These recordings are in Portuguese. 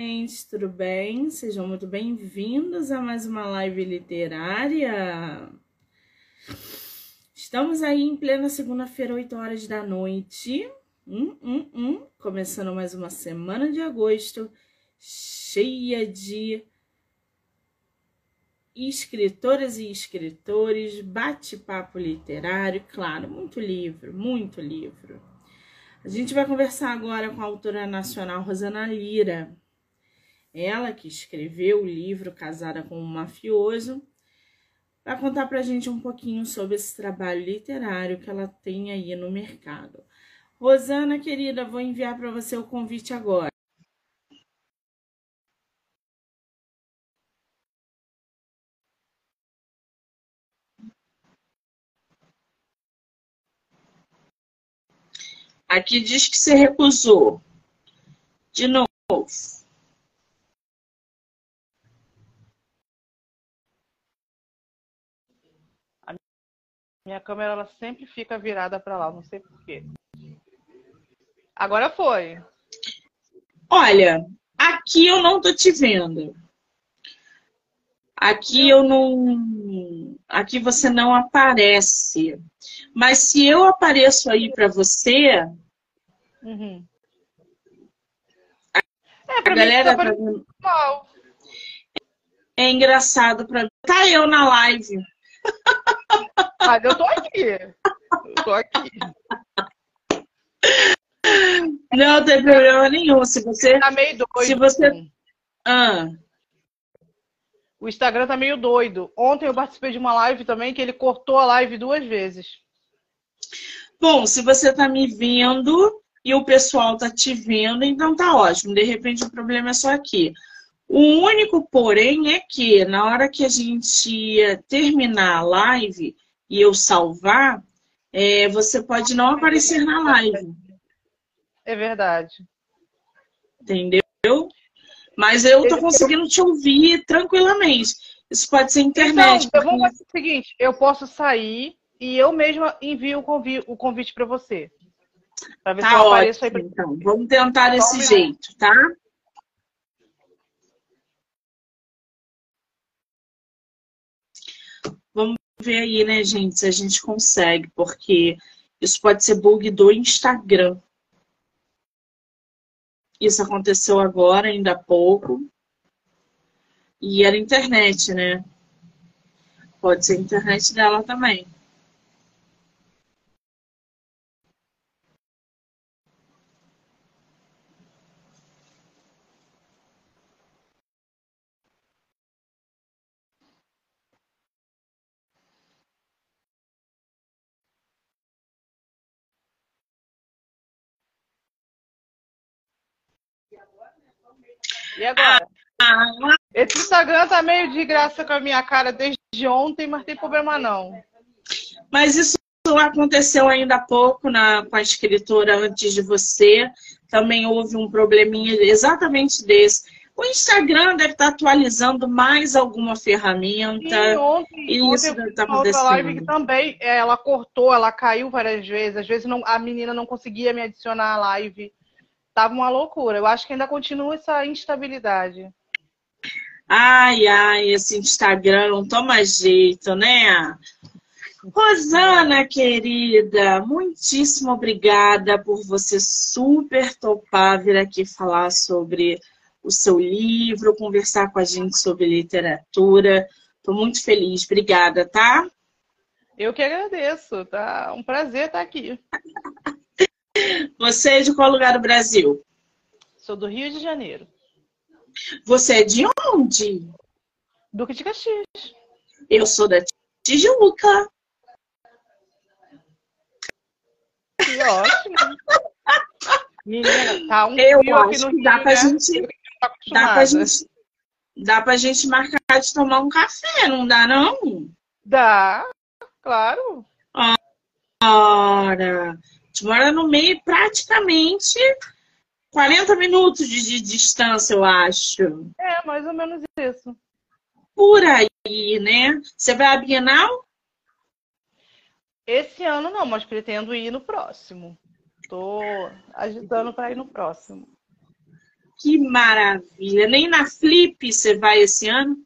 gente, tudo bem? Sejam muito bem-vindos a mais uma live literária. Estamos aí em plena segunda-feira, 8 horas da noite. Hum, hum, hum. Começando mais uma semana de agosto, cheia de escritoras e escritores, bate-papo literário, claro, muito livro, muito livro. A gente vai conversar agora com a autora nacional Rosana Lira. Ela que escreveu o livro Casada com um Mafioso, vai contar para a gente um pouquinho sobre esse trabalho literário que ela tem aí no mercado. Rosana, querida, vou enviar para você o convite agora. Aqui diz que você recusou. De novo. Minha câmera ela sempre fica virada para lá, não sei porquê. Agora foi. Olha, aqui eu não tô te vendo. Aqui eu não. Aqui você não aparece. Mas se eu apareço aí para você. Uhum. A, é, a galera tá vendo... É engraçado para Tá eu na live. Eu tô aqui. Eu tô aqui. Não tem problema nenhum. Se você. Tá meio doido. Se você. Ah. O Instagram tá meio doido. Ontem eu participei de uma live também que ele cortou a live duas vezes. Bom, se você tá me vendo e o pessoal tá te vendo, então tá ótimo. De repente o problema é só aqui. O único porém é que na hora que a gente terminar a live e eu salvar, é, você pode não aparecer na live. É verdade. Entendeu? Mas eu tô conseguindo te ouvir tranquilamente. Isso pode ser internet. Então, eu vou fazer o seguinte: eu posso sair e eu mesma envio o convite, o convite para você. Para ver tá se eu apareço aí. Pra... Então, vamos tentar desse jeito, tá? Vamos ver aí, né, gente, se a gente consegue, porque isso pode ser bug do Instagram. Isso aconteceu agora, ainda há pouco. E era internet, né? Pode ser internet dela também. E agora? Ah, Esse Instagram tá meio de graça com a minha cara desde ontem, mas tem problema não. Mas isso aconteceu ainda há pouco na, com a escritora antes de você. Também houve um probleminha exatamente desse. O Instagram deve estar atualizando mais alguma ferramenta. Sim, ontem, e isso deve estar acontecendo. live que também é, ela cortou, ela caiu várias vezes. Às vezes não, a menina não conseguia me adicionar à live. Tava uma loucura. Eu acho que ainda continua essa instabilidade. Ai, ai, esse Instagram não toma jeito, né? Rosana, querida, muitíssimo obrigada por você super topar vir aqui falar sobre o seu livro, conversar com a gente sobre literatura. Estou muito feliz. Obrigada, tá? Eu que agradeço. Tá um prazer estar aqui. Você é de qual lugar do Brasil? Sou do Rio de Janeiro. Você é de onde? Duque de Caxias. Eu sou da Tijuca. Que ótimo. Menina, tá um Eu acho que dá pra né? gente. Dá pra gente. Dá pra gente marcar de tomar um café, não dá, não? Dá, claro. Ora, gente mora no meio, praticamente 40 minutos de, de, distância, eu acho. É, mais ou menos isso. Por aí, né? Você vai à Bienal? Esse ano não, mas pretendo ir no próximo. Tô agitando para ir no próximo. que maravilha! Nem na Flip você vai esse ano?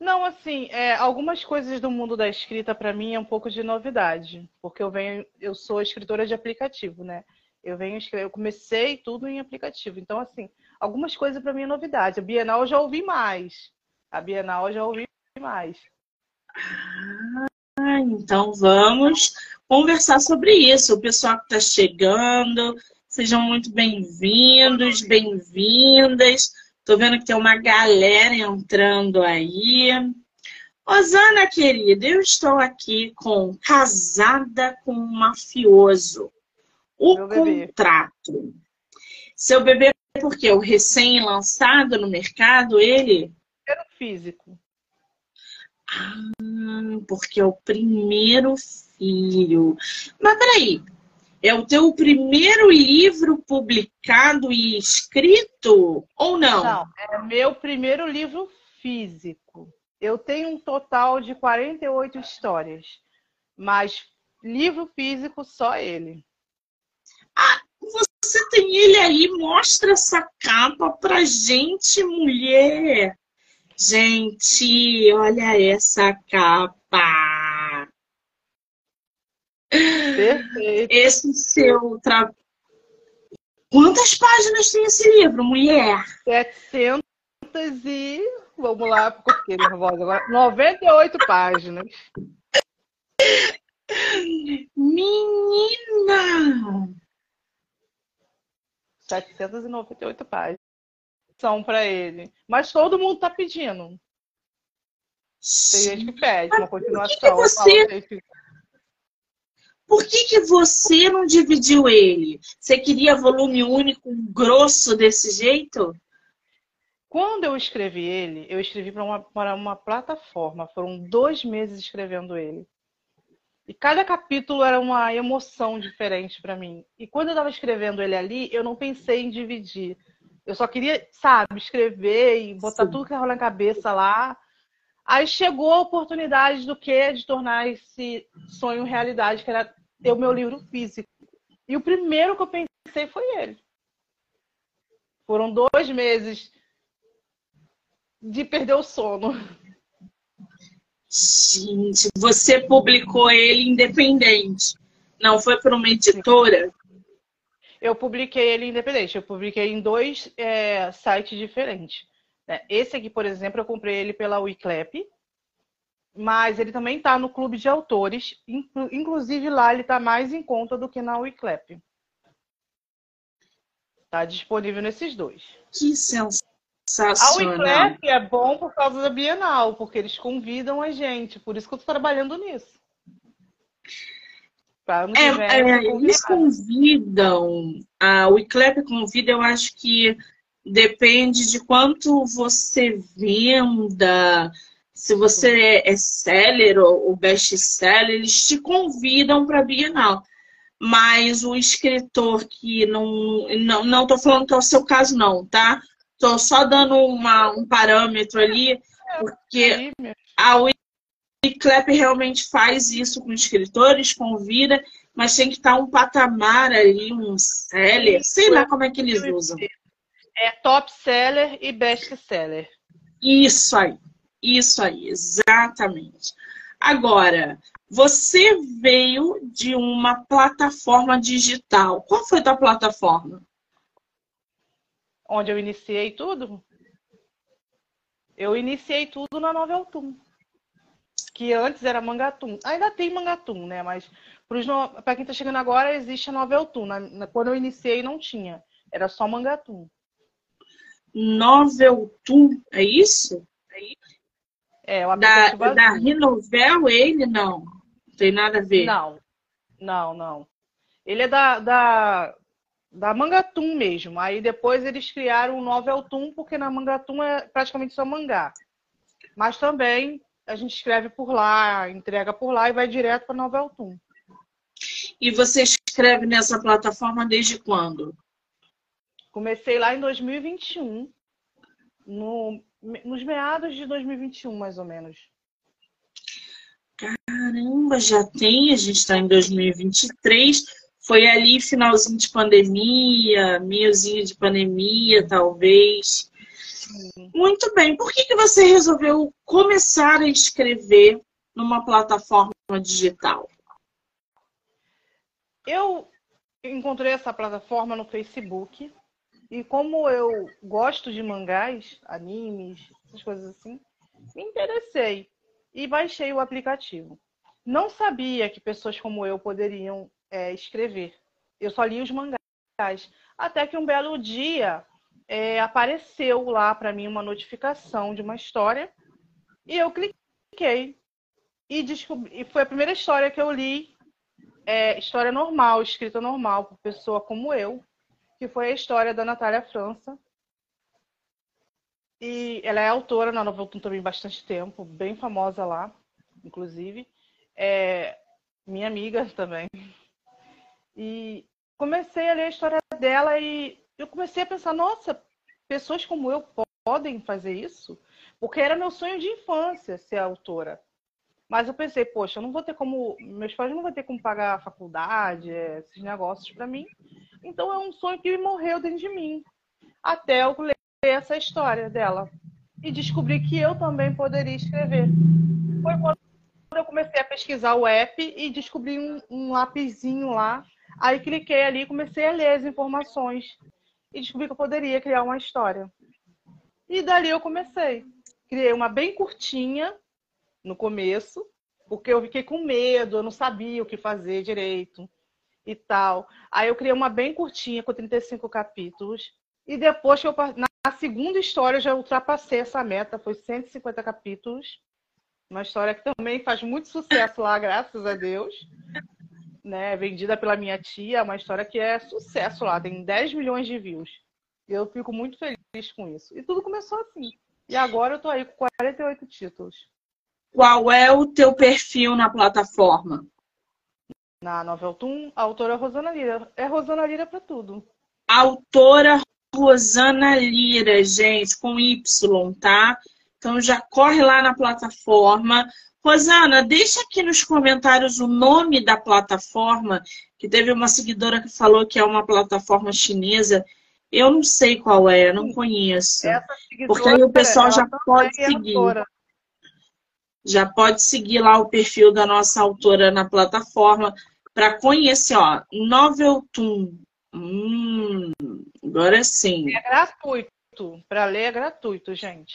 Não, assim, é, algumas coisas do mundo da escrita para mim é um pouco de novidade, porque eu venho, eu sou escritora de aplicativo, né? Eu venho escrever, eu comecei tudo em aplicativo. Então, assim, algumas coisas para mim é novidade. A Bienal eu já ouvi mais. A Bienal eu já ouvi mais. Ah, então vamos conversar sobre isso. O pessoal que está chegando, sejam muito bem-vindos, bem-vindas. Tô vendo que tem uma galera entrando aí. Osana, querida, eu estou aqui com Casada com um Mafioso. O Meu contrato. Bebê. Seu bebê, porque o recém-lançado no mercado, ele? Primeiro físico. Ah, porque é o primeiro filho. Mas peraí, é o teu primeiro livro publicado e escrito ou não? Não, é meu primeiro livro físico. Eu tenho um total de 48 histórias, mas livro físico só ele. Ah, você tem ele aí, mostra essa capa pra gente, mulher. Gente, olha essa capa. Perfeito. Esse seu trabalho. Quantas páginas tem esse livro, mulher? 700 e. Vamos lá, porque fiquei nervosa agora. 98 páginas. Menina! 798 páginas. São para ele. Mas todo mundo tá pedindo. Tem gente que pede uma continuação. Que que você... Por que, que você não dividiu ele? Você queria volume único, grosso desse jeito? Quando eu escrevi ele, eu escrevi para uma, uma plataforma. Foram dois meses escrevendo ele. E cada capítulo era uma emoção diferente para mim. E quando eu estava escrevendo ele ali, eu não pensei em dividir. Eu só queria, sabe, escrever e botar Sim. tudo que rola na cabeça lá. Aí chegou a oportunidade do que de tornar esse sonho realidade, que era ter o meu livro físico. E o primeiro que eu pensei foi ele. Foram dois meses de perder o sono. Gente, você publicou ele independente. Não foi para uma editora? Eu publiquei ele independente. Eu publiquei em dois é, sites diferentes. Né? Esse aqui, por exemplo, eu comprei ele pela Wiclap mas ele também está no clube de autores. Inclusive lá ele está mais em conta do que na Wiclap. Está disponível nesses dois. Que sensacional! A Wiclap é bom por causa da Bienal, porque eles convidam a gente. Por isso que eu estou trabalhando nisso. É, é, eles convidam, a Wiclap convida, eu acho que depende de quanto você venda, se você é seller ou best-seller, eles te convidam para a Bienal. Mas o escritor que não. Não, não tô falando que é o seu caso, não, tá? Estou só dando uma, um parâmetro ali, porque a Wiclap realmente faz isso com escritores, convida, mas tem que estar um patamar ali, um seller, sei lá como é que eles usam. É top seller e best seller. Isso aí. Isso aí, exatamente. Agora, você veio de uma plataforma digital. Qual foi a tua plataforma? Onde eu iniciei tudo? Eu iniciei tudo na Noveltum. Que antes era Mangatum. Ainda tem Mangatum, né? Mas para quem está chegando agora, existe a Noveltum. Quando eu iniciei, não tinha. Era só Mangatum. É isso? É isso? É, o da, da Rinovel, ele não. Não tem nada a ver. Não, não, não. Ele é da, da, da Mangatum mesmo. Aí depois eles criaram o Noveltum, porque na Mangatum é praticamente só mangá. Mas também a gente escreve por lá, entrega por lá e vai direto para Noveltum. E você escreve nessa plataforma desde quando? Comecei lá em 2021, no nos meados de 2021, mais ou menos. Caramba, já tem, a gente está em 2023. Foi ali finalzinho de pandemia, meiozinho de pandemia, talvez. Muito bem. Por que, que você resolveu começar a escrever numa plataforma digital? Eu encontrei essa plataforma no Facebook e como eu gosto de mangás, animes, essas coisas assim, me interessei e baixei o aplicativo. Não sabia que pessoas como eu poderiam é, escrever. Eu só li os mangás. Até que um belo dia é, apareceu lá para mim uma notificação de uma história e eu cliquei e descobri. E foi a primeira história que eu li, é, história normal, escrita normal, por pessoa como eu, que foi a história da Natália França. E ela é autora na Novelton também bastante tempo, bem famosa lá, inclusive. É minha amiga também. E comecei a ler a história dela e eu comecei a pensar, nossa, pessoas como eu podem fazer isso? Porque era meu sonho de infância ser autora. Mas eu pensei, poxa, eu não vou ter como. Meus pais não vão ter como pagar a faculdade, esses negócios para mim. Então é um sonho que morreu dentro de mim. Até eu ler essa história dela. E descobri que eu também poderia escrever. Foi quando eu comecei a pesquisar o app e descobri um, um lá Aí cliquei ali e comecei a ler as informações e descobri que eu poderia criar uma história. E dali eu comecei. Criei uma bem curtinha no começo, porque eu fiquei com medo, eu não sabia o que fazer direito e tal. Aí eu criei uma bem curtinha com 35 capítulos. E depois que eu na segunda história eu já ultrapassei essa meta, foi 150 capítulos. Uma história que também faz muito sucesso lá, graças a Deus né, vendida pela minha tia, uma história que é sucesso lá, tem 10 milhões de views. Eu fico muito feliz com isso. E tudo começou assim. E agora eu tô aí com 48 títulos. Qual é o teu perfil na plataforma? Na Noveltoon, a autora Rosana Lira. É Rosana Lira para tudo. Autora Rosana Lira, gente, com Y, tá? Então já corre lá na plataforma, Rosana, deixa aqui nos comentários o nome da plataforma, que teve uma seguidora que falou que é uma plataforma chinesa. Eu não sei qual é, não conheço. Porque aí o pessoal já pode seguir. Já pode seguir lá o perfil da nossa autora na plataforma para conhecer, ó, Noveltoon. Hum, agora sim. É gratuito. Para ler é gratuito, gente.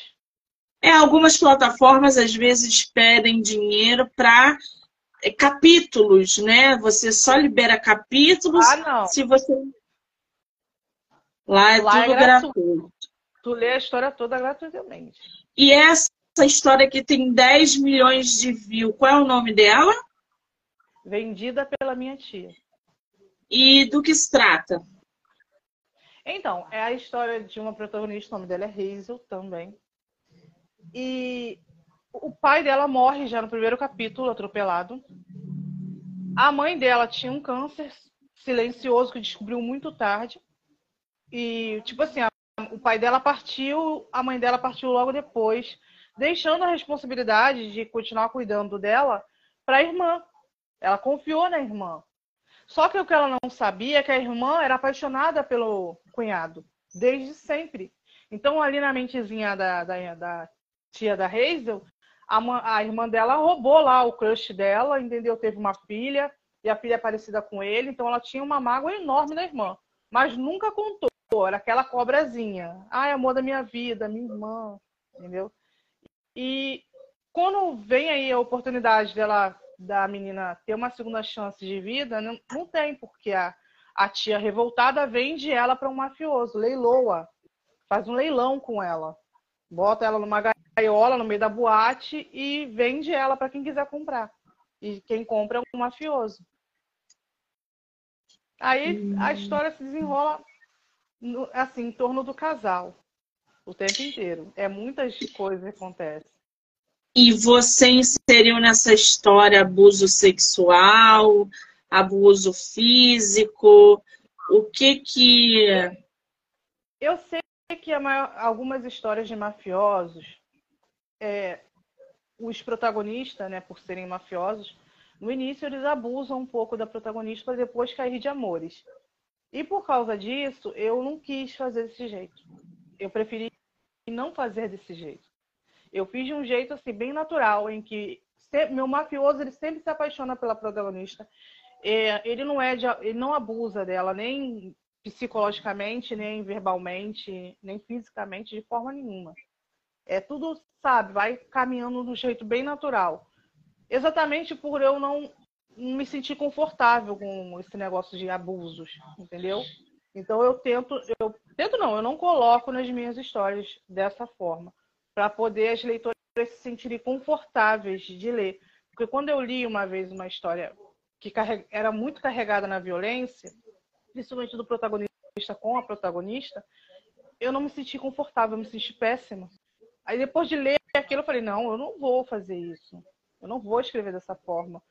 É, algumas plataformas às vezes pedem dinheiro para é, capítulos, né? Você só libera capítulos ah, não. se você. Lá é Lá tudo é gratuito. gratuito. Tu lê a história toda gratuitamente. E essa história que tem 10 milhões de views, qual é o nome dela? Vendida pela minha tia. E do que se trata? Então, é a história de uma protagonista, o nome dela é Hazel também. E o pai dela morre já no primeiro capítulo, atropelado. A mãe dela tinha um câncer silencioso que descobriu muito tarde. E, tipo assim, a, o pai dela partiu, a mãe dela partiu logo depois, deixando a responsabilidade de continuar cuidando dela para a irmã. Ela confiou na irmã. Só que o que ela não sabia é que a irmã era apaixonada pelo cunhado, desde sempre. Então, ali na mentezinha da, da, da tia da Hazel, a, a, irmã dela roubou lá o crush dela, entendeu? Teve uma filha e a filha é parecida com ele, então ela tinha uma mágoa enorme da irmã, mas nunca contou. Era aquela cobrazinha. Ai, amor da minha vida, minha irmã, entendeu? E quando vem aí a oportunidade dela, da menina ter uma segunda chance de vida, não, não tem, porque a, a tia revoltada vende ela para um mafioso, leiloa, faz um leilão com ela, bota ela numa gaiola no meio da boate e vende ela para quem quiser comprar. E quem compra é um mafioso. Aí a hum. história se desenrola assim em torno do casal o tempo inteiro. É muitas coisas que acontecem. E você inseriu nessa história abuso sexual, abuso físico? O que que eu sei que maior, algumas histórias de mafiosos é, os protagonistas, né, por serem mafiosos, No início, eles abusam um pouco da protagonista para depois cair de amores. E por causa disso, eu não quis fazer desse jeito. Eu preferi não fazer desse jeito. Eu fiz de um jeito assim bem natural, em que meu mafioso ele sempre se apaixona pela protagonista. É, ele não é de, ele não abusa dela nem psicologicamente, nem verbalmente, nem fisicamente de forma nenhuma. É tudo, sabe, vai caminhando de um jeito bem natural. Exatamente por eu não me sentir confortável com esse negócio de abusos, entendeu? Então eu tento, eu tento não, eu não coloco nas minhas histórias dessa forma, para poder as leitoras se sentirem confortáveis de ler. Porque quando eu li uma vez uma história que era muito carregada na violência, principalmente do protagonista com a protagonista, eu não me senti confortável, eu me senti péssima. Aí depois de ler aquilo, eu falei, não, eu não vou fazer isso. Eu não vou escrever dessa forma.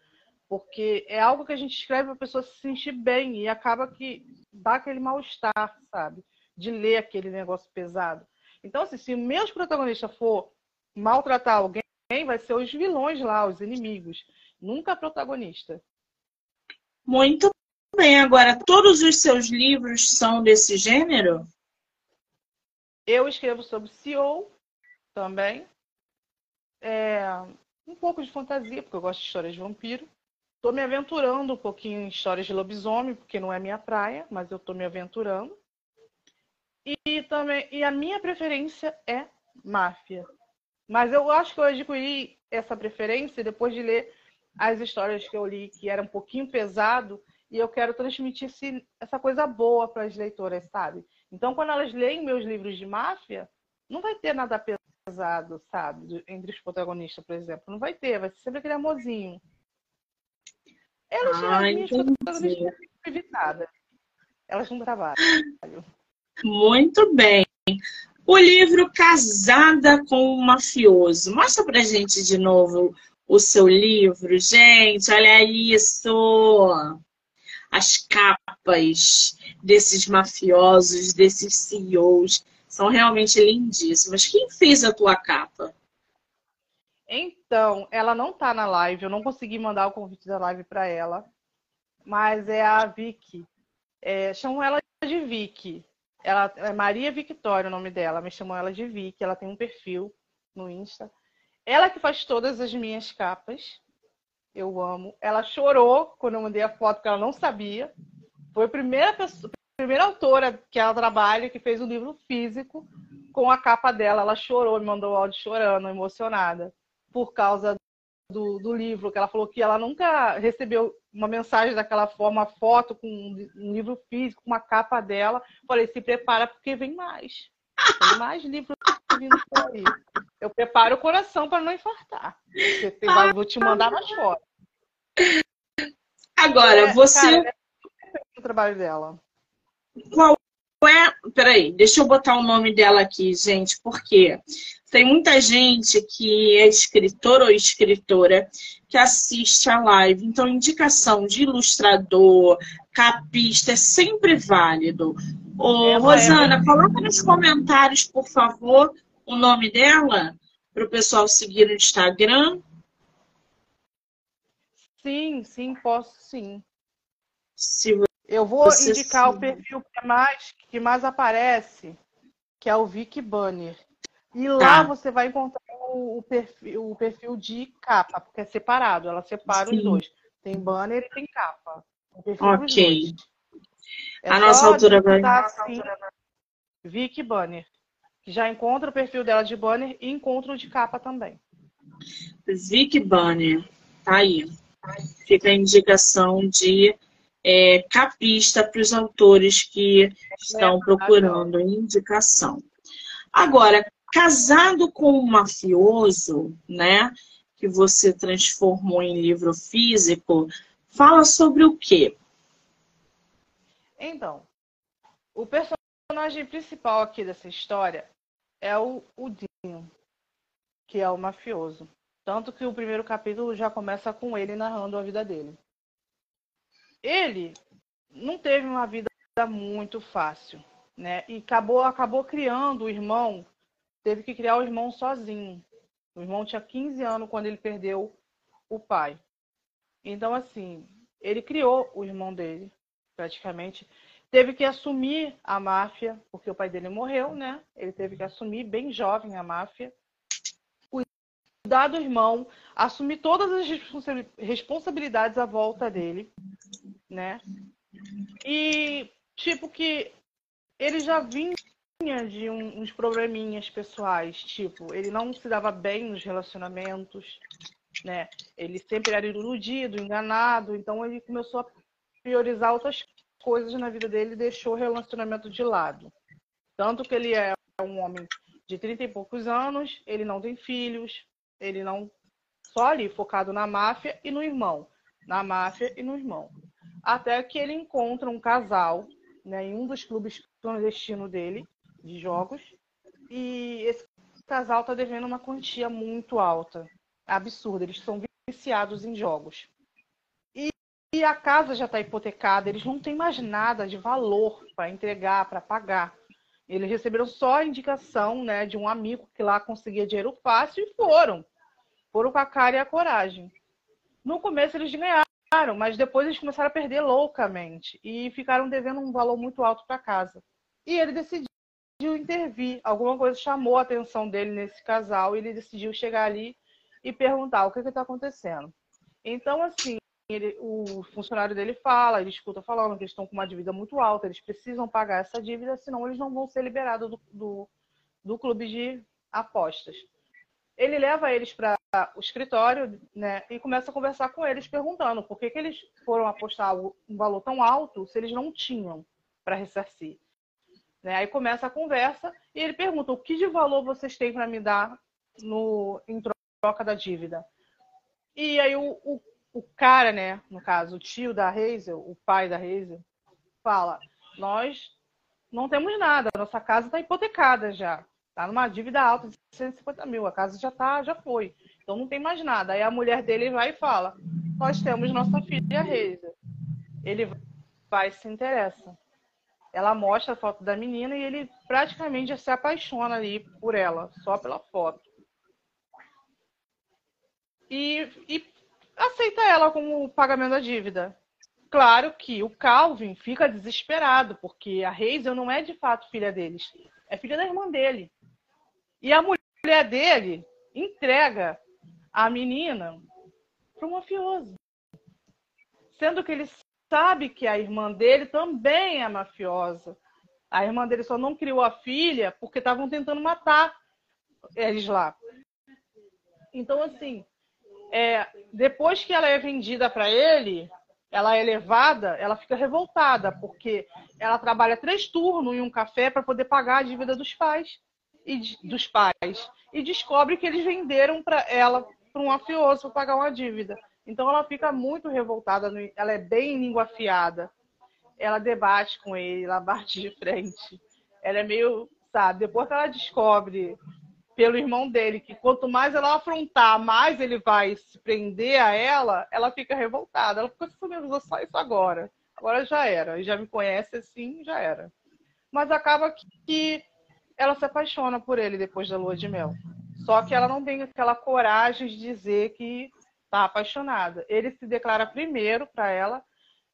Porque é algo que a gente escreve para a pessoa se sentir bem e acaba que dá aquele mal-estar, sabe? De ler aquele negócio pesado. Então, assim, se o meu protagonista for maltratar alguém, vai ser os vilões lá, os inimigos. Nunca a protagonista. Muito bem. Agora, todos os seus livros são desse gênero? Eu escrevo sobre CEO também. É, um pouco de fantasia, porque eu gosto de histórias de vampiro. Estou me aventurando um pouquinho em histórias de lobisomem, porque não é minha praia, mas eu estou me aventurando. E também e a minha preferência é máfia. Mas eu acho que eu adquiri essa preferência depois de ler as histórias que eu li, que era um pouquinho pesado, e eu quero transmitir esse, essa coisa boa para as leitoras, sabe? Então, quando elas leem meus livros de máfia, não vai ter nada pesado, sabe? Entre os protagonistas, por exemplo. Não vai ter, vai ser sempre aquele amorzinho. Elas, ah, as. Elas não trabalham. Muito bem. O livro Casada com o Mafioso. Mostra pra gente de novo o seu livro. Gente, olha isso! As capas desses mafiosos, desses CEOs são realmente lindíssimas. Quem fez a tua capa? Então, ela não tá na live, eu não consegui mandar o convite da live para ela, mas é a Vicky. É, chamam ela de Vicky. Ela é Maria Victoria o nome dela, me chamou ela de Vicky, ela tem um perfil no Insta. Ela que faz todas as minhas capas. Eu amo. Ela chorou quando eu mandei a foto, porque ela não sabia. Foi a primeira pessoa, primeira autora que ela trabalha que fez um livro físico com a capa dela. Ela chorou, me mandou áudio chorando, emocionada, por causa do, do, livro, que ela falou que ela nunca recebeu uma mensagem daquela forma, foto com um livro físico, com uma capa dela. Falei, se prepara porque vem mais. Tem mais livros vindo por aí. Eu preparo o coração para não infartar. Vai, vou te mandar mais fotos. Agora, é, você. Cara, é o trabalho dela. Qual é. Peraí, deixa eu botar o nome dela aqui, gente, porque tem muita gente que é escritor ou escritora que assiste a live. Então, indicação de ilustrador, capista, é sempre válido. Ô, é, Rosana, é... coloca nos comentários, por favor, o nome dela, para o pessoal seguir no Instagram. Sim, sim, posso sim. Se eu vou indicar sim. o perfil que mais, que mais aparece, que é o Vic Banner. E tá. lá você vai encontrar o, perfil, o perfil de capa, porque é separado, ela separa sim. os dois. Tem banner e tem capa. Ok. É a nossa autora vai. Assim, Vic Banner. Já encontra o perfil dela de banner e encontra o de capa também. Vic Banner. Tá aí. Fica a indicação de é, capista para os autores que estão procurando indicação. Agora, casado com um mafioso, né, que você transformou em livro físico, fala sobre o quê? Então, o personagem principal aqui dessa história é o, o Dinho, que é o mafioso. Tanto que o primeiro capítulo já começa com ele narrando a vida dele ele não teve uma vida muito fácil, né? E acabou, acabou criando o irmão, teve que criar o irmão sozinho. O irmão tinha 15 anos quando ele perdeu o pai. Então, assim, ele criou o irmão dele, praticamente. Teve que assumir a máfia, porque o pai dele morreu, né? Ele teve que assumir, bem jovem, a máfia. Cuidar do irmão, assumir todas as responsabilidades à volta dele, né? E, tipo, que ele já vinha de um, uns probleminhas pessoais, tipo, ele não se dava bem nos relacionamentos, né? Ele sempre era iludido, enganado, então ele começou a priorizar outras coisas na vida dele e deixou o relacionamento de lado. Tanto que ele é um homem de 30 e poucos anos, ele não tem filhos, ele não só ali focado na máfia e no irmão, na máfia e no irmão. Até que ele encontra um casal, né, em um dos clubes clandestinos dele de jogos, e esse casal está devendo uma quantia muito alta absurda. Eles são viciados em jogos. E, e a casa já está hipotecada, eles não têm mais nada de valor para entregar, para pagar. Eles receberam só a indicação né, de um amigo que lá conseguia dinheiro fácil e foram. Foram com a cara e a coragem. No começo eles ganharam, mas depois eles começaram a perder loucamente e ficaram devendo um valor muito alto para casa. E ele decidiu intervir. Alguma coisa chamou a atenção dele nesse casal e ele decidiu chegar ali e perguntar o que está acontecendo. Então, assim, ele, o funcionário dele fala, ele escuta falando que eles estão com uma dívida muito alta, eles precisam pagar essa dívida, senão eles não vão ser liberados do, do, do clube de apostas. Ele leva eles para o escritório né, e começa a conversar com eles, perguntando por que, que eles foram apostar um valor tão alto se eles não tinham para ressarcir. Né? Aí começa a conversa e ele pergunta: o que de valor vocês têm para me dar no, em troca da dívida. E aí o, o, o cara, né, no caso, o tio da Hazel, o pai da Hazel, fala: Nós não temos nada, nossa casa está hipotecada já. Está numa dívida alta de 150 mil, a casa já tá, já foi. Então não tem mais nada. Aí a mulher dele vai e fala: Nós temos nossa filha Hazel. Ele vai e se interessa. Ela mostra a foto da menina e ele praticamente já se apaixona ali por ela, só pela foto e, e aceita ela como pagamento da dívida. Claro que o Calvin fica desesperado, porque a Hazel não é de fato filha deles, é filha da irmã dele. E a mulher dele entrega a menina para um mafioso. Sendo que ele sabe que a irmã dele também é mafiosa. A irmã dele só não criou a filha porque estavam tentando matar eles lá. Então, assim, é, depois que ela é vendida para ele, ela é levada, ela fica revoltada, porque ela trabalha três turnos em um café para poder pagar a dívida dos pais e dos pais e descobre que eles venderam para ela para um mafioso para pagar uma dívida. Então ela fica muito revoltada, ela é bem língua afiada. Ela debate com ele, ela bate de frente. Ela é meio, sabe, depois que ela descobre pelo irmão dele, que quanto mais ela afrontar, mais ele vai se prender a ela, ela fica revoltada. Ela fica assim, só isso agora. Agora já era. E já me conhece assim, já era. Mas acaba que ela se apaixona por ele depois da lua de mel. Só que ela não tem aquela coragem de dizer que está apaixonada. Ele se declara primeiro para ela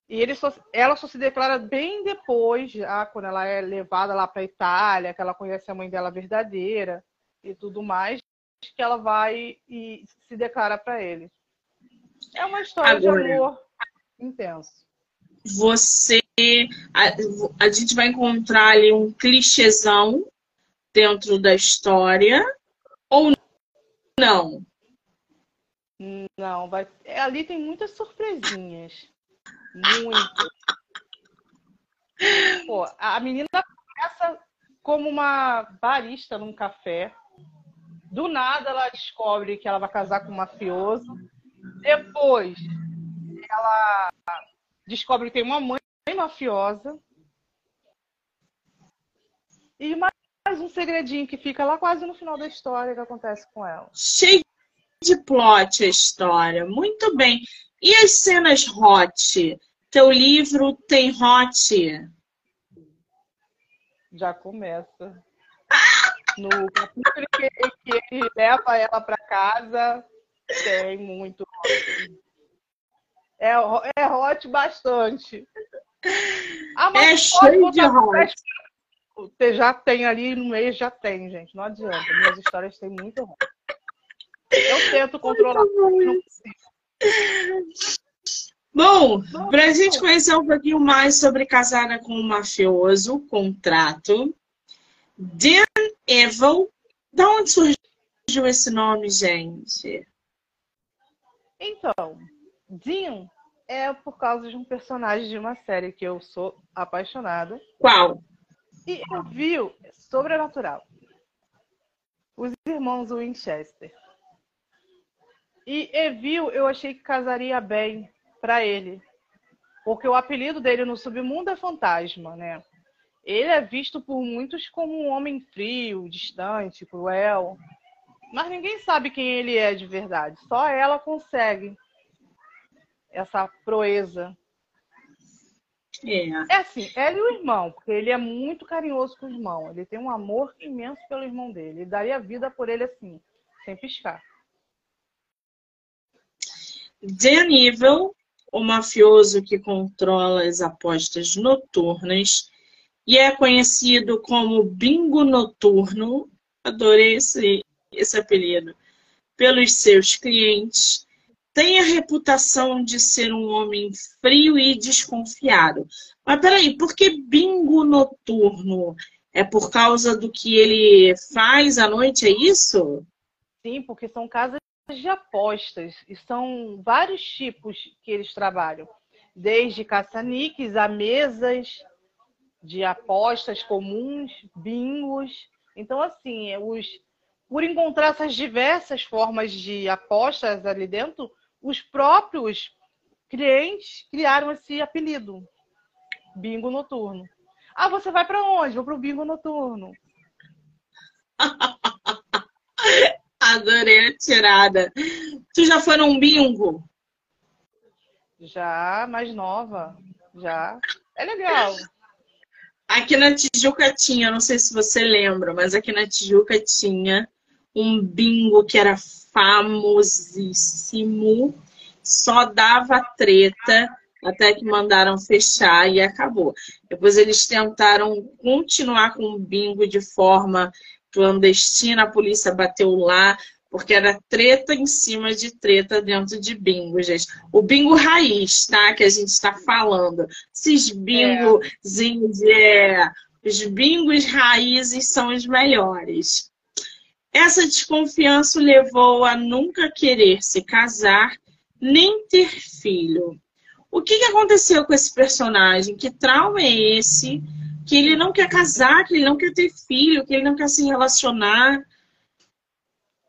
e ele só, ela só se declara bem depois, já quando ela é levada lá para Itália, que ela conhece a mãe dela verdadeira e tudo mais, que ela vai e se declara para ele. É uma história Agora, de amor intenso. Você. A, a gente vai encontrar ali um clichêzão dentro da história ou não? Não, vai. É, ali tem muitas surpresinhas. Muito. Pô, a menina começa como uma barista num café. Do nada ela descobre que ela vai casar com um mafioso. Depois ela descobre que tem uma mãe mafiosa. E mais um segredinho que fica lá quase no final da história que acontece com ela. Cheio de plot a história. Muito bem. E as cenas hot? Teu livro tem hot? Já começa. No capítulo que, que ele leva ela para casa, tem muito. É, é hot bastante. Ah, é cheio de hot. Você já tem ali no mês, já tem, gente. Não adianta. Minhas histórias têm muito hot. Eu tento controlar, mas não consigo. Bom, para a gente conhecer um pouquinho mais sobre Casada com o Mafioso, contrato, Dan Evil, da onde surgiu esse nome, gente? Então, Dean é por causa de um personagem de uma série que eu sou apaixonada. Qual? E eu vi Sobrenatural. Os irmãos Winchester. E Evil eu achei que casaria bem para ele. Porque o apelido dele no submundo é fantasma, né? Ele é visto por muitos como um homem frio, distante, cruel. Mas ninguém sabe quem ele é de verdade. Só ela consegue essa proeza. É. é assim, ela e o irmão, porque ele é muito carinhoso com o irmão. Ele tem um amor imenso pelo irmão dele. Ele daria vida por ele assim, sem piscar. Dan Evil o mafioso que controla as apostas noturnas e é conhecido como Bingo Noturno, adorei esse, esse apelido, pelos seus clientes, tem a reputação de ser um homem frio e desconfiado. Mas peraí, por que bingo noturno? É por causa do que ele faz à noite, é isso? Sim, porque são casas de apostas e são vários tipos que eles trabalham, desde caça-níqueis a mesas de apostas comuns, bingos. Então, assim, os, por encontrar essas diversas formas de apostas ali dentro, os próprios clientes criaram esse apelido, bingo noturno. Ah, você vai para onde? Vou para o bingo noturno. Adorei a tirada. Tu já foi num bingo? Já, mais nova. Já. É legal. Aqui na Tijuca tinha, não sei se você lembra, mas aqui na Tijuca tinha um bingo que era famosíssimo. Só dava treta até que mandaram fechar e acabou. Depois eles tentaram continuar com o bingo de forma clandestina, a polícia bateu lá, porque era treta em cima de treta dentro de bingo, gente. O bingo raiz, tá? Que a gente está falando. Esses bingozinhos, é. é. Os bingos raízes são os melhores. Essa desconfiança o levou a nunca querer se casar nem ter filho. O que, que aconteceu com esse personagem? Que trauma é esse? Que ele não quer casar, que ele não quer ter filho, que ele não quer se relacionar.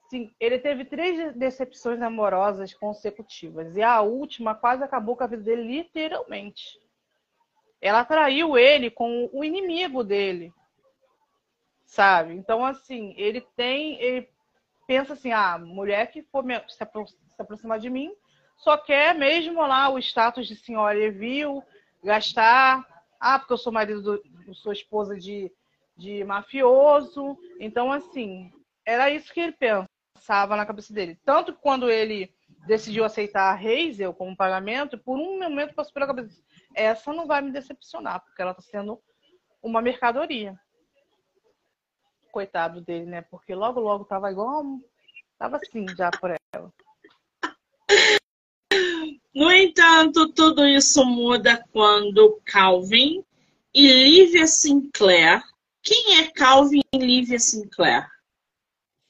Sim, ele teve três decepções amorosas consecutivas. E a última quase acabou com a vida dele, literalmente. Ela traiu ele com o inimigo dele. Sabe? Então, assim, ele tem. Ele pensa assim: ah, mulher que for se aproximar de mim só quer mesmo lá o status de senhora viu, gastar. Ah, porque eu sou marido do, sua esposa de, de mafioso. Então, assim, era isso que ele pensava na cabeça dele. Tanto que quando ele decidiu aceitar a Hazel como pagamento, por um momento passou pela cabeça, essa não vai me decepcionar, porque ela está sendo uma mercadoria. Coitado dele, né? Porque logo, logo tava igual. Tava assim já por ela. No entanto, tudo isso muda quando Calvin e Lívia Sinclair. Quem é Calvin e Lívia Sinclair?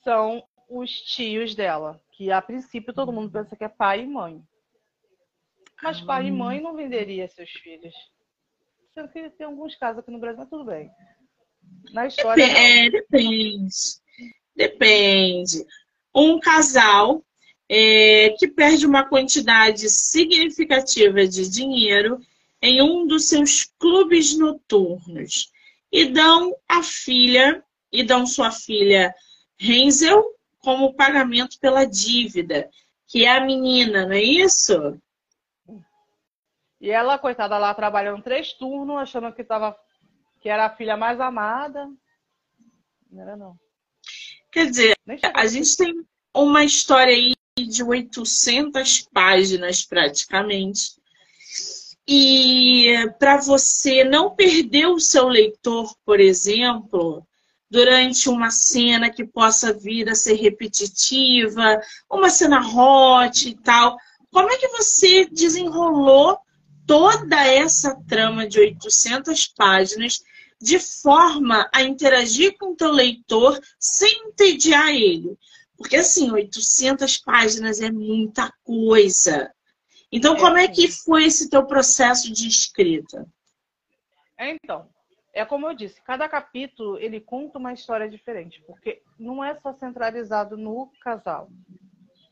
São os tios dela, que a princípio todo mundo pensa que é pai e mãe. Mas pai e mãe não venderia seus filhos. Sendo que tem alguns casos aqui no Brasil, mas tudo bem. Na história. Depende. É, depende. Depende. Um casal é, que perde uma quantidade significativa de dinheiro em um dos seus clubes noturnos e dão a filha e dão sua filha Renzel como pagamento pela dívida, que é a menina, não é isso? E ela, coitada, lá trabalhando três turnos, achando que tava que era a filha mais amada. Não era não. Quer dizer, a gente tem uma história aí de 800 páginas praticamente. E para você não perder o seu leitor, por exemplo, durante uma cena que possa vir a ser repetitiva, uma cena hot e tal, como é que você desenrolou toda essa trama de 800 páginas de forma a interagir com o teu leitor sem entediar ele? Porque, assim, 800 páginas é muita coisa. Então, como é que foi esse teu processo de escrita? Então, é como eu disse, cada capítulo ele conta uma história diferente, porque não é só centralizado no casal,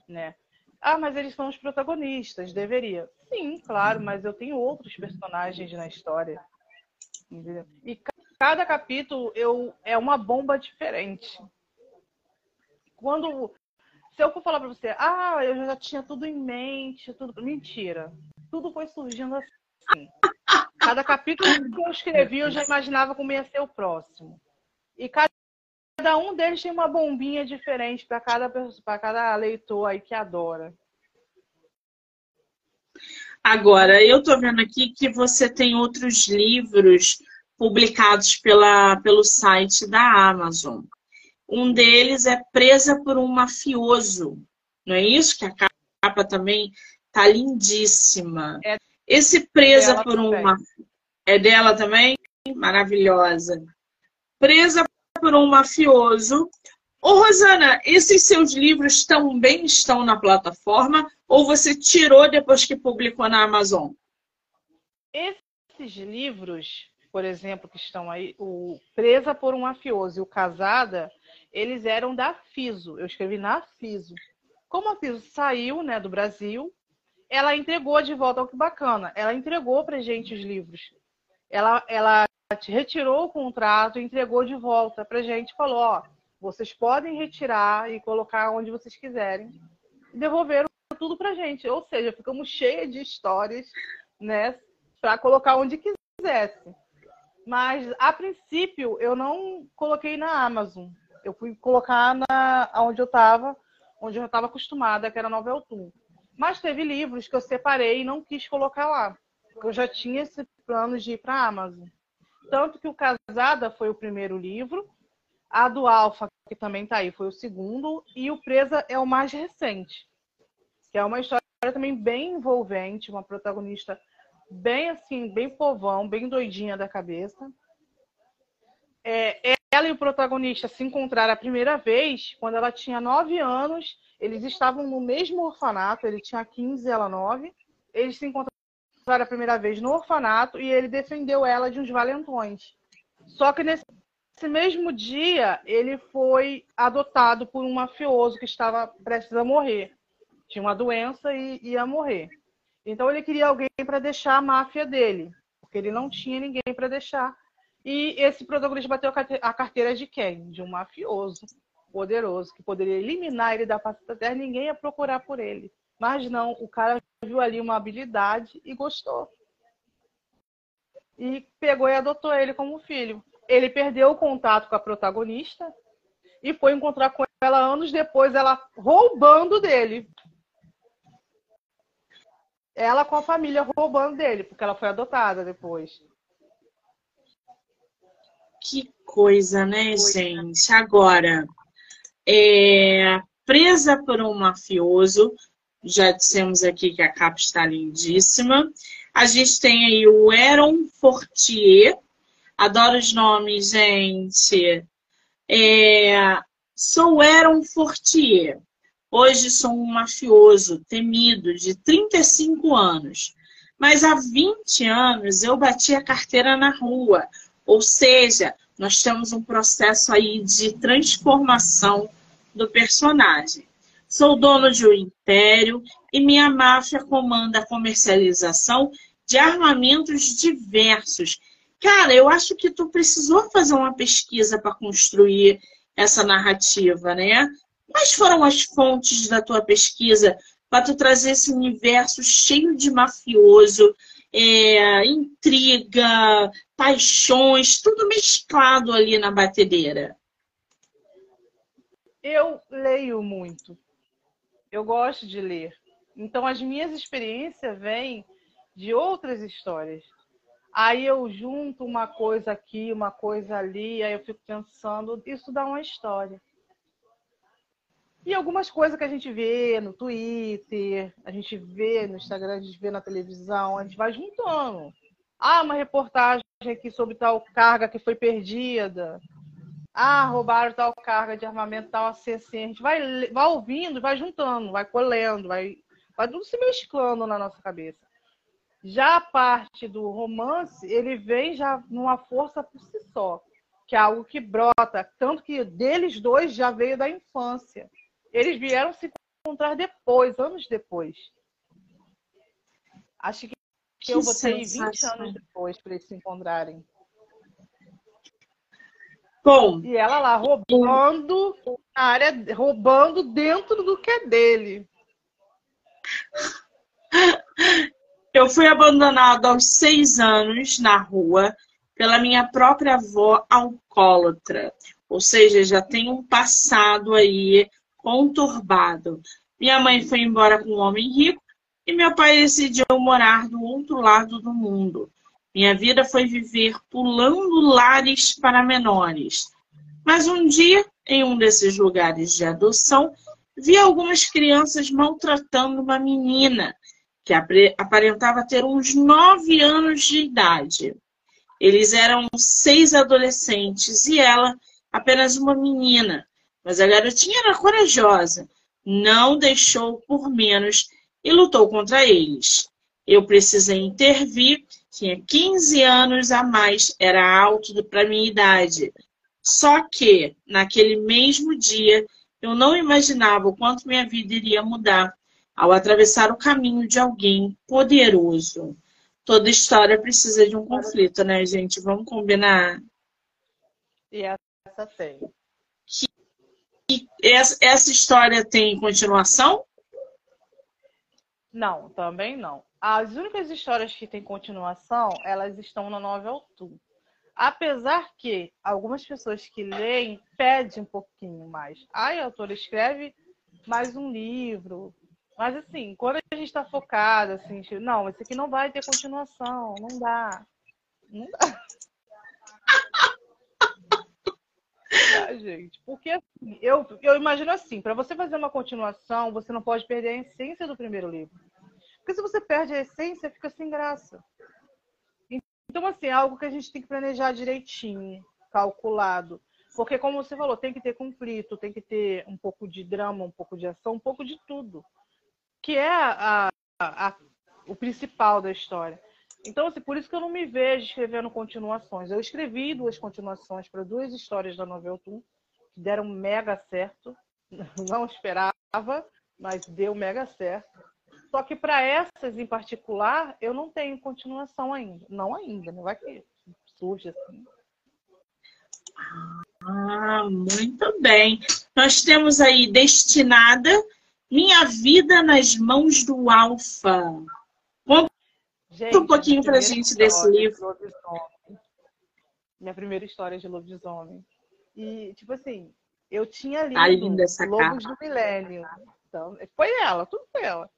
né? Ah, mas eles são os protagonistas, deveria. Sim, claro, mas eu tenho outros personagens na história. Entendeu? E cada capítulo eu, é uma bomba diferente. Quando. Se eu for falar pra você, ah, eu já tinha tudo em mente, tudo. Mentira. Tudo foi surgindo assim. Cada capítulo que eu escrevi, eu já imaginava como ia ser o próximo. E cada Cada um deles tem uma bombinha diferente para cada, cada leitor aí que adora. Agora, eu estou vendo aqui que você tem outros livros publicados pela, pelo site da Amazon. Um deles é Presa por um Mafioso. Não é isso? Que a capa também tá lindíssima. É Esse Presa por um Mafioso. É dela também? Maravilhosa. Presa por um mafioso. Ô, Rosana, esses seus livros também estão na plataforma ou você tirou depois que publicou na Amazon? Esses livros, por exemplo, que estão aí, o Presa por um Mafioso e o Casada, eles eram da Fiso. Eu escrevi na Fiso. Como a Fiso saiu né, do Brasil, ela entregou de volta. Olha que bacana. Ela entregou pra gente os livros. Ela, ela retirou o contrato, entregou de volta para gente, falou, ó, vocês podem retirar e colocar onde vocês quiserem. E devolveram tudo para gente. Ou seja, ficamos cheias de histórias, né, para colocar onde quisesse. Mas a princípio eu não coloquei na Amazon. Eu fui colocar na onde eu estava, onde eu estava acostumada, que era Novel Toon. Mas teve livros que eu separei e não quis colocar lá. Eu já tinha esse plano de ir para a Amazon. Tanto que o Casada foi o primeiro livro, a do Alfa, que também está aí, foi o segundo, e o Presa é o mais recente, que é uma história também bem envolvente, uma protagonista bem assim, bem povão, bem doidinha da cabeça. É, ela e o protagonista se encontraram a primeira vez quando ela tinha nove anos. Eles estavam no mesmo orfanato, ele tinha 15 ela 9. Eles se encontraram a primeira vez no orfanato e ele defendeu ela de uns valentões. Só que nesse mesmo dia, ele foi adotado por um mafioso que estava prestes a morrer. Tinha uma doença e ia morrer. Então ele queria alguém para deixar a máfia dele, porque ele não tinha ninguém para deixar. E esse protagonista bateu a carteira de quem? De um mafioso poderoso que poderia eliminar ele da face da terra, ninguém ia procurar por ele. Mas não, o cara viu ali uma habilidade e gostou. E pegou e adotou ele como filho. Ele perdeu o contato com a protagonista e foi encontrar com ela anos depois, ela roubando dele. Ela com a família roubando dele, porque ela foi adotada depois. Que coisa, né, gente? Agora, é, presa por um mafioso, já dissemos aqui que a capa está lindíssima. A gente tem aí o Aaron Fortier. Adoro os nomes, gente. É... Sou Aaron Fortier. Hoje sou um mafioso temido de 35 anos. Mas há 20 anos eu bati a carteira na rua. Ou seja, nós temos um processo aí de transformação do personagem. Sou dono de um império e minha máfia comanda a comercialização de armamentos diversos. Cara, eu acho que tu precisou fazer uma pesquisa para construir essa narrativa, né? Quais foram as fontes da tua pesquisa para tu trazer esse universo cheio de mafioso, é, intriga, paixões, tudo mesclado ali na batedeira? Eu leio muito. Eu gosto de ler. Então, as minhas experiências vêm de outras histórias. Aí eu junto uma coisa aqui, uma coisa ali, aí eu fico pensando, isso dá uma história. E algumas coisas que a gente vê no Twitter, a gente vê no Instagram, a gente vê na televisão, a gente vai juntando. Ah, uma reportagem aqui sobre tal carga que foi perdida. Ah, roubaram tal carga de armamento, tal assim, assim. A gente vai, vai ouvindo, vai juntando, vai colhendo, vai, vai tudo se mesclando na nossa cabeça. Já a parte do romance, ele vem já numa força por si só, que é algo que brota, tanto que deles dois já veio da infância. Eles vieram se encontrar depois, anos depois. Acho que, que eu botei 20 anos depois para eles se encontrarem. Bom. E ela lá roubando na área, roubando dentro do que é dele. Eu fui abandonada aos seis anos na rua pela minha própria avó alcoólatra. Ou seja, já tem um passado aí conturbado. Minha mãe foi embora com um homem rico e meu pai decidiu morar do outro lado do mundo. Minha vida foi viver pulando lares para menores. Mas um dia, em um desses lugares de adoção, vi algumas crianças maltratando uma menina que aparentava ter uns nove anos de idade. Eles eram seis adolescentes e ela apenas uma menina. Mas a garotinha era corajosa, não deixou por menos e lutou contra eles. Eu precisei intervir, tinha 15 anos a mais, era alto para minha idade. Só que, naquele mesmo dia, eu não imaginava o quanto minha vida iria mudar ao atravessar o caminho de alguém poderoso. Toda história precisa de um conflito, né, gente? Vamos combinar. E essa tem. E essa história tem continuação? Não, também não. As únicas histórias que têm continuação, elas estão na novel 2. Apesar que algumas pessoas que leem pedem um pouquinho mais. Ai, a autora escreve mais um livro. Mas assim, quando a gente está focado, assim, não, esse aqui não vai ter continuação, não dá. Não dá. Gente. Porque assim, eu, eu imagino assim, para você fazer uma continuação, você não pode perder a essência do primeiro livro. Porque se você perde a essência, fica sem graça. Então, assim, é algo que a gente tem que planejar direitinho, calculado. Porque, como você falou, tem que ter conflito, tem que ter um pouco de drama, um pouco de ação, um pouco de tudo. Que é a, a, a, o principal da história. Então, assim, por isso que eu não me vejo escrevendo continuações. Eu escrevi duas continuações para duas histórias da novela Tum, que deram mega certo. Não esperava, mas deu mega certo. Só que para essas em particular, eu não tenho continuação ainda. Não ainda, não vai que surge assim. Ah, muito bem. Nós temos aí Destinada, Minha Vida nas Mãos do Alfa. Gente, um pouquinho pra gente desse livro. Minha primeira história de lobisomem. E, tipo assim, eu tinha lido Lobos do Milênio. Então, foi ela, tudo foi ela.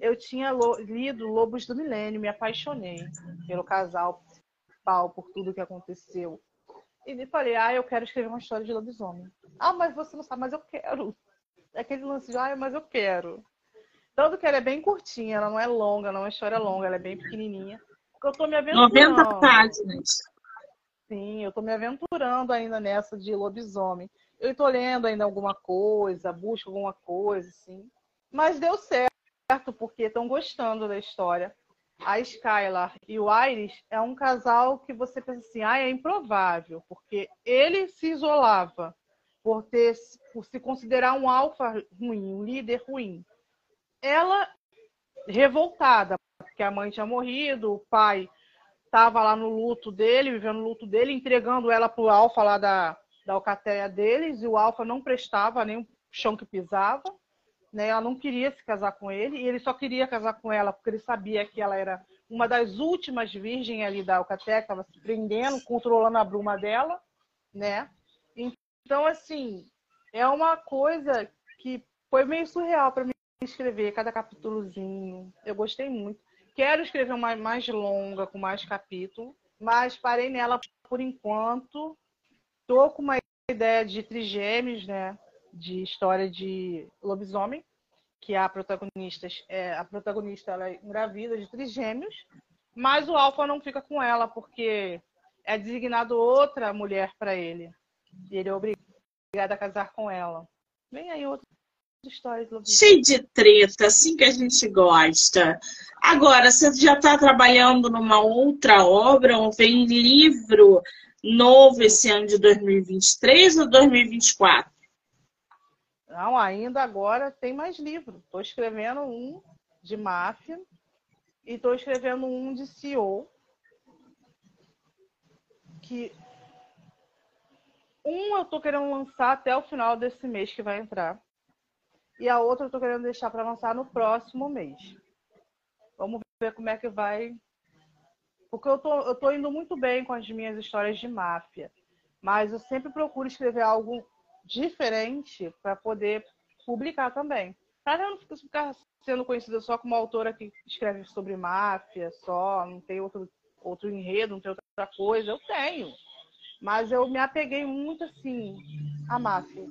Eu tinha lido Lobos do Milênio, me apaixonei pelo casal principal, por tudo que aconteceu. E falei, ah, eu quero escrever uma história de lobisomem. Ah, mas você não sabe, mas eu quero. Aquele lance de, ah, mas eu quero. Tanto que ela é bem curtinha, ela não é longa, não é história longa, ela é bem pequenininha. Eu tô me aventurando. 90 páginas. Sim, eu tô me aventurando ainda nessa de lobisomem. Eu tô lendo ainda alguma coisa, busco alguma coisa, assim. Mas deu certo, porque estão gostando da história. A Skylar e o Iris é um casal que você pensa assim, ah, é improvável, porque ele se isolava por ter por se considerar um alfa ruim, um líder ruim ela revoltada, porque a mãe tinha morrido, o pai estava lá no luto dele, vivendo o luto dele, entregando ela pro Alfa lá da, da alcateia deles, e o Alfa não prestava nem o chão que pisava, né? Ela não queria se casar com ele, e ele só queria casar com ela porque ele sabia que ela era uma das últimas virgens ali da alcateia, que estava se prendendo, controlando a bruma dela, né? Então, assim, é uma coisa que foi meio surreal para mim escrever cada capítulozinho. Eu gostei muito. Quero escrever uma mais longa, com mais capítulo, mas parei nela por enquanto. Tô com uma ideia de trigêmeos, né? De história de lobisomem, que a protagonista, é, a protagonista ela é engravida de trigêmeos, mas o Alfa não fica com ela, porque é designado outra mulher para ele. E ele é obrigado a casar com ela. Vem aí outra história. Cheio de treta, assim que a gente gosta. Agora, você já está trabalhando numa outra obra, ou vem livro novo esse ano de 2023 ou 2024? Não, ainda agora tem mais livro. Estou escrevendo um de máfia e estou escrevendo um de CEO. Que um eu estou querendo lançar até o final desse mês que vai entrar. E a outra eu estou querendo deixar para lançar no próximo mês. Vamos ver como é que vai. Porque eu tô, eu tô indo muito bem com as minhas histórias de máfia. Mas eu sempre procuro escrever algo diferente para poder publicar também. Para não ficar sendo conhecida só como autora que escreve sobre máfia, só, não tem outro, outro enredo, não tem outra coisa. Eu tenho. Mas eu me apeguei muito, assim, à máfia.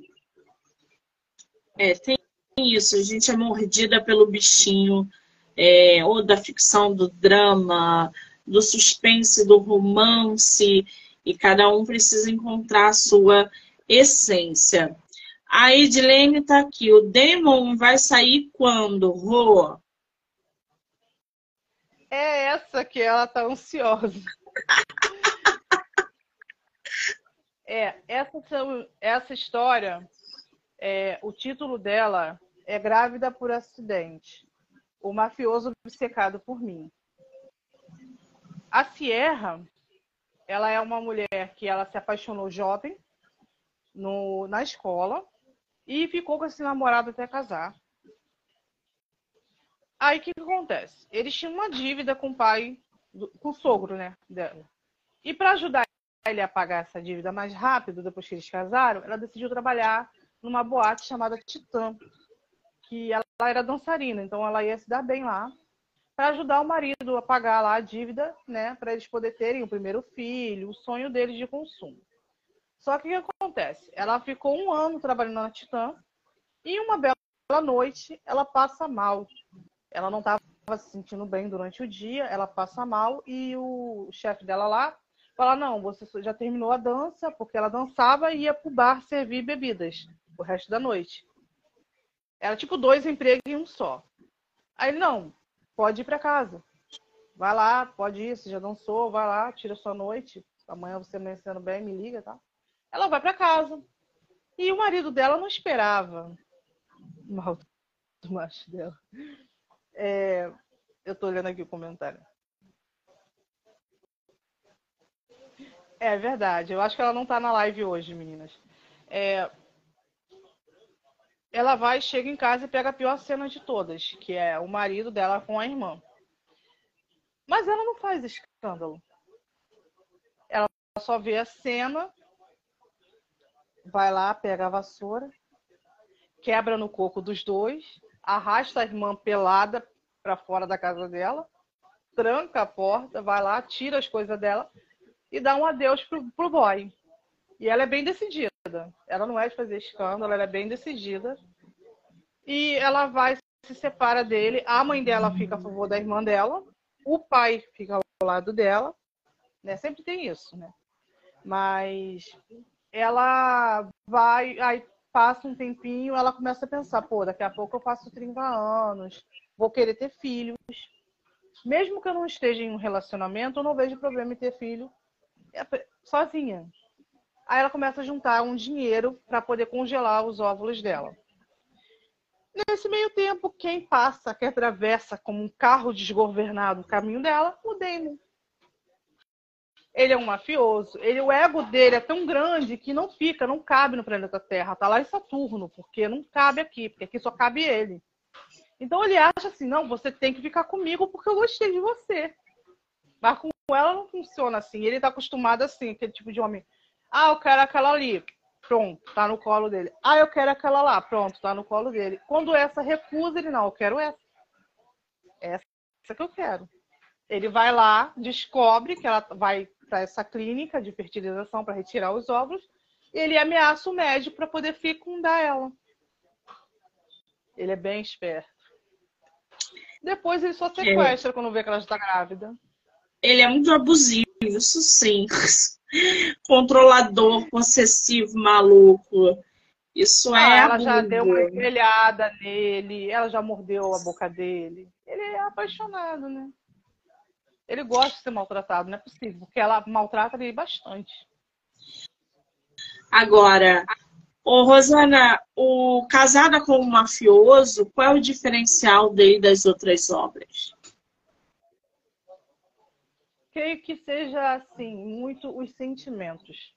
É, tem isso. A gente é mordida pelo bichinho, é, ou da ficção, do drama, do suspense, do romance, e cada um precisa encontrar a sua essência. A Edilene está aqui. O Demon vai sair quando, Rô? É essa que ela tá ansiosa. É, essa, essa história, é, o título dela é Grávida por Acidente. O mafioso obcecado por mim. A Sierra, ela é uma mulher que ela se apaixonou jovem no, na escola e ficou com esse namorado até casar. Aí o que, que, acontece? Eles tinham uma dívida com o pai, com o sogro, né? Dela. E para ajudar ele a pagar essa dívida mais rápido, depois que eles casaram, ela decidiu trabalhar numa boate chamada Titã, que ela era dançarina, então ela ia se dar bem lá para ajudar o marido a pagar lá a dívida, né, para eles poderem terem o primeiro filho, o sonho deles de consumo. Só que o que acontece? Ela ficou um ano trabalhando na Titã e uma bela noite ela passa mal. Ela não estava se sentindo bem durante o dia, ela passa mal e o chefe dela lá Fala, não, você já terminou a dança, porque ela dançava e ia pro bar servir bebidas o resto da noite. Era tipo dois empregos em um só. Aí ele, não, pode ir para casa. Vai lá, pode ir, você já dançou, vai lá, tira sua noite. Amanhã você amanhecendo bem, me liga, tá? Ela vai para casa. E o marido dela não esperava. Mal do macho dela. É, eu tô olhando aqui o comentário. É verdade. Eu acho que ela não tá na live hoje, meninas. É... Ela vai, chega em casa e pega a pior cena de todas, que é o marido dela com a irmã. Mas ela não faz escândalo. Ela só vê a cena, vai lá, pega a vassoura, quebra no coco dos dois, arrasta a irmã pelada para fora da casa dela, tranca a porta, vai lá, tira as coisas dela e dá um adeus pro, pro boy. E ela é bem decidida. Ela não é de fazer escândalo, ela é bem decidida. E ela vai, se separa dele. A mãe dela fica a favor da irmã dela. O pai fica ao lado dela. Né? Sempre tem isso, né? Mas ela vai, aí passa um tempinho, ela começa a pensar, pô, daqui a pouco eu faço 30 anos, vou querer ter filhos. Mesmo que eu não esteja em um relacionamento, eu não vejo problema em ter filho sozinha. Aí ela começa a juntar um dinheiro para poder congelar os óvulos dela. Nesse meio tempo, quem passa, que atravessa como um carro desgovernado o caminho dela, o Damon. Ele é um mafioso. Ele, o ego dele é tão grande que não fica, não cabe no planeta Terra. Tá lá em Saturno, porque não cabe aqui, porque aqui só cabe ele. Então ele acha assim, não, você tem que ficar comigo porque eu gostei de você. Mas com ela não funciona assim. Ele tá acostumado assim, aquele tipo de homem. Ah, eu quero aquela ali. Pronto, tá no colo dele. Ah, eu quero aquela lá. Pronto, tá no colo dele. Quando essa recusa, ele não, eu quero essa. Essa que eu quero. Ele vai lá, descobre que ela vai para essa clínica de fertilização para retirar os óvulos, e ele ameaça o médico para poder fecundar ela. Ele é bem esperto. Depois ele só sequestra é. quando vê que ela está grávida. Ele é muito abusivo, isso sim. Controlador, possessivo, maluco. Isso ah, é. Ela já deu uma espelhada nele, ela já mordeu a boca dele. Ele é apaixonado, né? Ele gosta de ser maltratado, não é possível, porque ela maltrata ele bastante. Agora, ô Rosana, o Casada com o Mafioso, qual é o diferencial dele das outras obras? Creio que seja, assim, muito os sentimentos.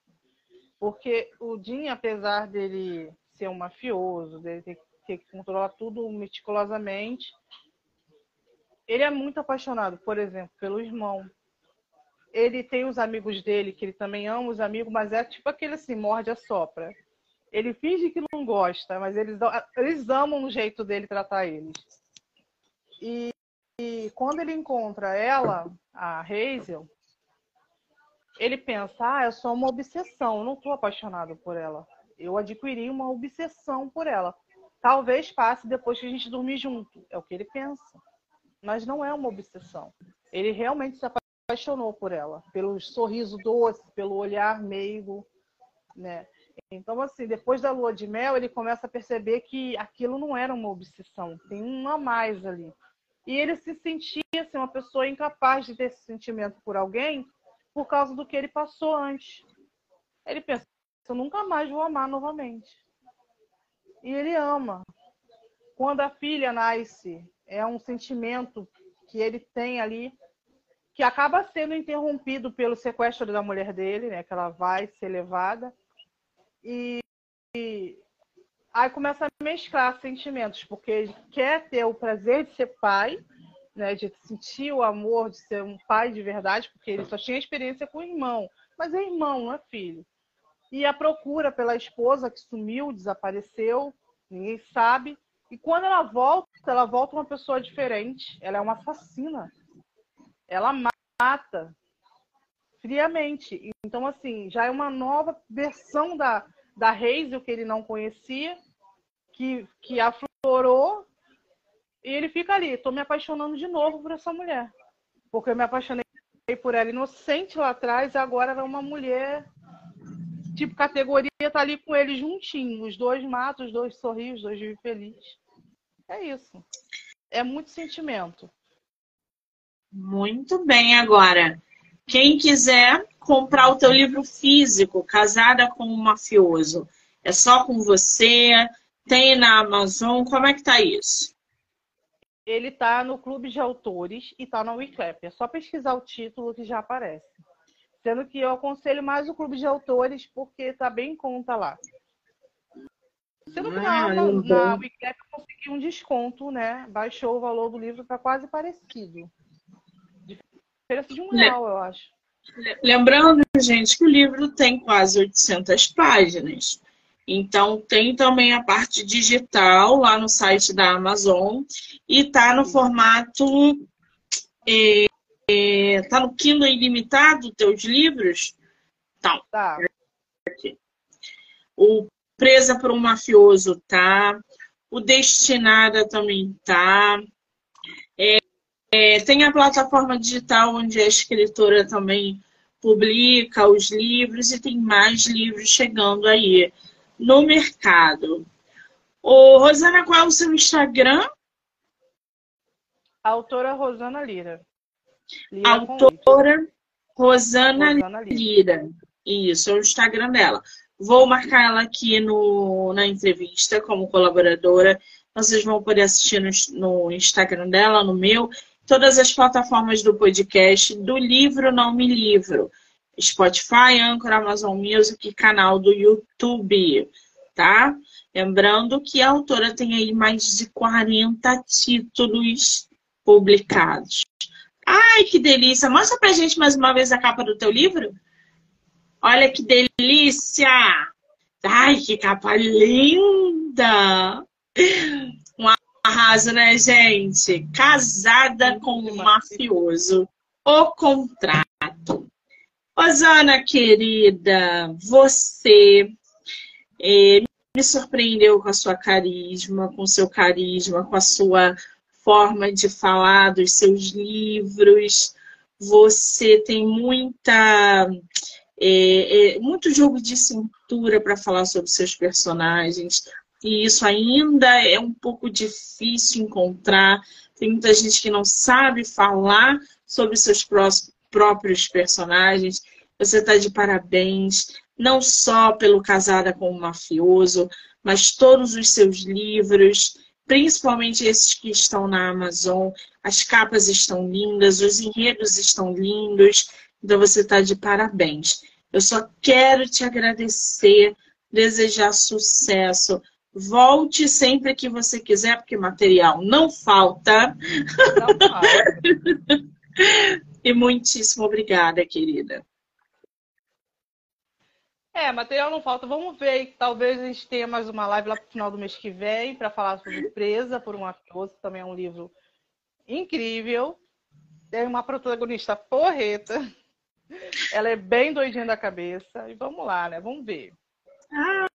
Porque o Jim, apesar dele ser um mafioso, dele ter, ter que controlar tudo meticulosamente, ele é muito apaixonado, por exemplo, pelo irmão. Ele tem os amigos dele, que ele também ama os amigos, mas é tipo aquele assim, morde a sopra. Ele finge que não gosta, mas eles, eles amam o jeito dele tratar eles. E, e quando ele encontra ela, a Hazel, ele pensa, ah, é só uma obsessão, eu não estou apaixonado por ela. Eu adquiri uma obsessão por ela. Talvez passe depois que a gente dormir junto. É o que ele pensa mas não é uma obsessão. Ele realmente se apaixonou por ela, pelo sorriso doce, pelo olhar meigo, né? Então, assim, depois da lua de mel, ele começa a perceber que aquilo não era uma obsessão, tem um a mais ali. E ele se sentia assim, uma pessoa incapaz de ter esse sentimento por alguém por causa do que ele passou antes. Ele pensa, eu nunca mais vou amar novamente. E ele ama. Quando a filha nasce é um sentimento que ele tem ali que acaba sendo interrompido pelo sequestro da mulher dele, né? Que ela vai ser levada e, e aí começa a mesclar sentimentos, porque ele quer ter o prazer de ser pai, né? De sentir o amor de ser um pai de verdade, porque ele só tinha experiência com o irmão, mas é irmão, não é filho. E a procura pela esposa que sumiu, desapareceu, ninguém sabe. E quando ela volta, ela volta uma pessoa diferente. Ela é uma assassina. Ela mata friamente. Então, assim, já é uma nova versão da, da Hazel que ele não conhecia, que, que aflorou. E ele fica ali, tô me apaixonando de novo por essa mulher. Porque eu me apaixonei por ela inocente lá atrás, e agora é uma mulher tipo, categoria tá ali com ele juntinho. Os dois matam, os dois sorriem, os dois vivem felizes. É isso. É muito sentimento. Muito bem, agora. Quem quiser comprar o teu livro físico, Casada com um Mafioso, é só com você? Tem na Amazon? Como é que tá isso? Ele tá no Clube de Autores e tá na Wiclap. É só pesquisar o título que já aparece. Sendo que eu aconselho mais o Clube de Autores porque tá bem em conta lá. Sendo que ah, na, na Wiclap eu consegui um desconto, né? Baixou o valor do livro para quase parecido. Diferença de um real, eu acho. Lembrando, gente, que o livro tem quase 800 páginas. Então, tem também a parte digital lá no site da Amazon. E tá no formato. É, é, tá no Kindle ilimitado, teus livros? Então, tá. O Presa por um Mafioso tá. O Destinada também tá. É, é, tem a plataforma digital onde a escritora também publica os livros e tem mais livros chegando aí no mercado. Ô, Rosana, qual é o seu Instagram? autora Rosana Lira. Lira autora Rosana, Rosana Lira. Lira. Isso, é o Instagram dela. Vou marcar ela aqui no, na entrevista como colaboradora. Vocês vão poder assistir no, no Instagram dela, no meu, todas as plataformas do podcast, do livro Não Me Livro. Spotify, Anchor, Amazon Music, canal do YouTube, tá? Lembrando que a autora tem aí mais de 40 títulos publicados. Ai, que delícia! Mostra pra gente mais uma vez a capa do teu livro. Olha que delícia! Ai, que capa linda! Um arraso, né, gente? Casada com um mafioso. O contrato. Osana, querida, você é, me surpreendeu com a sua carisma, com o seu carisma, com a sua forma de falar dos seus livros. Você tem muita é, é, muito jogo de cintura para falar sobre seus personagens. E isso ainda é um pouco difícil encontrar. Tem muita gente que não sabe falar sobre seus próprios personagens. Você está de parabéns, não só pelo Casada com o Mafioso, mas todos os seus livros, principalmente esses que estão na Amazon. As capas estão lindas, os enredos estão lindos. Então você está de parabéns. Eu só quero te agradecer, desejar sucesso. Volte sempre que você quiser, porque material não falta. Não falta. e muitíssimo obrigada, querida. É, material não falta. Vamos ver. Talvez a gente tenha mais uma live lá pro final do mês que vem para falar sobre Presa por um Mafioso. Também é um livro incrível. Tem uma protagonista porreta. Ela é bem doidinha da cabeça. E vamos lá, né? Vamos ver. Ah,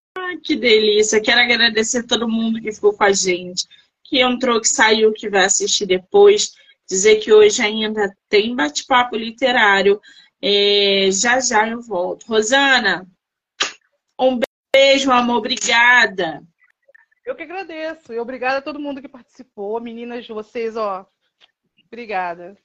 que delícia. Quero agradecer a todo mundo que ficou com a gente, que entrou, que saiu, que vai assistir depois. Dizer que hoje ainda tem bate-papo literário. É, já já eu volto. Rosana, um beijo, amor. Obrigada. Eu que agradeço. E obrigada a todo mundo que participou. Meninas, vocês, ó. Obrigada.